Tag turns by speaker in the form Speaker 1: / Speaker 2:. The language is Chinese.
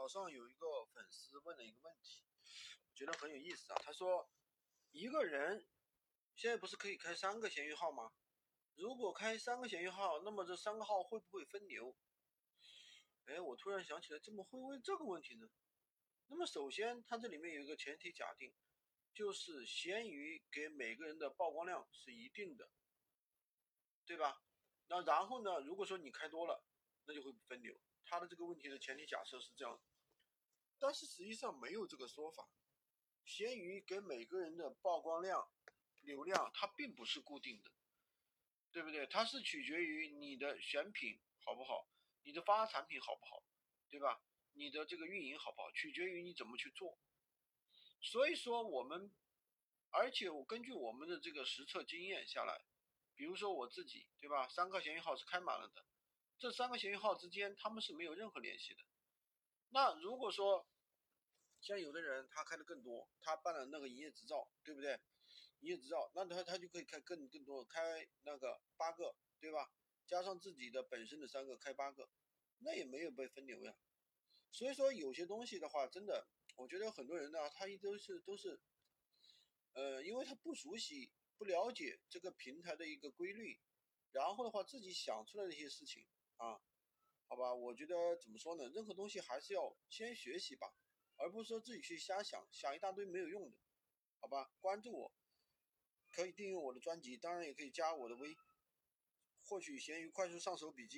Speaker 1: 早上有一个粉丝问了一个问题，我觉得很有意思啊。他说，一个人现在不是可以开三个闲鱼号吗？如果开三个闲鱼号，那么这三个号会不会分流？哎，我突然想起来，怎么会问这个问题呢？那么首先，它这里面有一个前提假定，就是闲鱼给每个人的曝光量是一定的，对吧？那然后呢，如果说你开多了，那就会分流。他的这个问题的前提假设是这样，但是实际上没有这个说法。闲鱼给每个人的曝光量、流量，它并不是固定的，对不对？它是取决于你的选品好不好，你的发产品好不好，对吧？你的这个运营好不好，取决于你怎么去做。所以说我们，而且我根据我们的这个实测经验下来，比如说我自己，对吧？三个闲鱼号是开满了的。这三个闲鱼号之间，他们是没有任何联系的。那如果说像有的人他开的更多，他办了那个营业执照，对不对？营业执照，那他他就可以开更更多，开那个八个，对吧？加上自己的本身的三个，开八个，那也没有被分流呀。所以说有些东西的话，真的，我觉得很多人呢，他一都是都是，呃，因为他不熟悉、不了解这个平台的一个规律，然后的话自己想出来的一些事情。啊，好吧，我觉得怎么说呢？任何东西还是要先学习吧，而不是说自己去瞎想，想一大堆没有用的，好吧？关注我，可以订阅我的专辑，当然也可以加我的微，获取闲鱼快速上手笔记。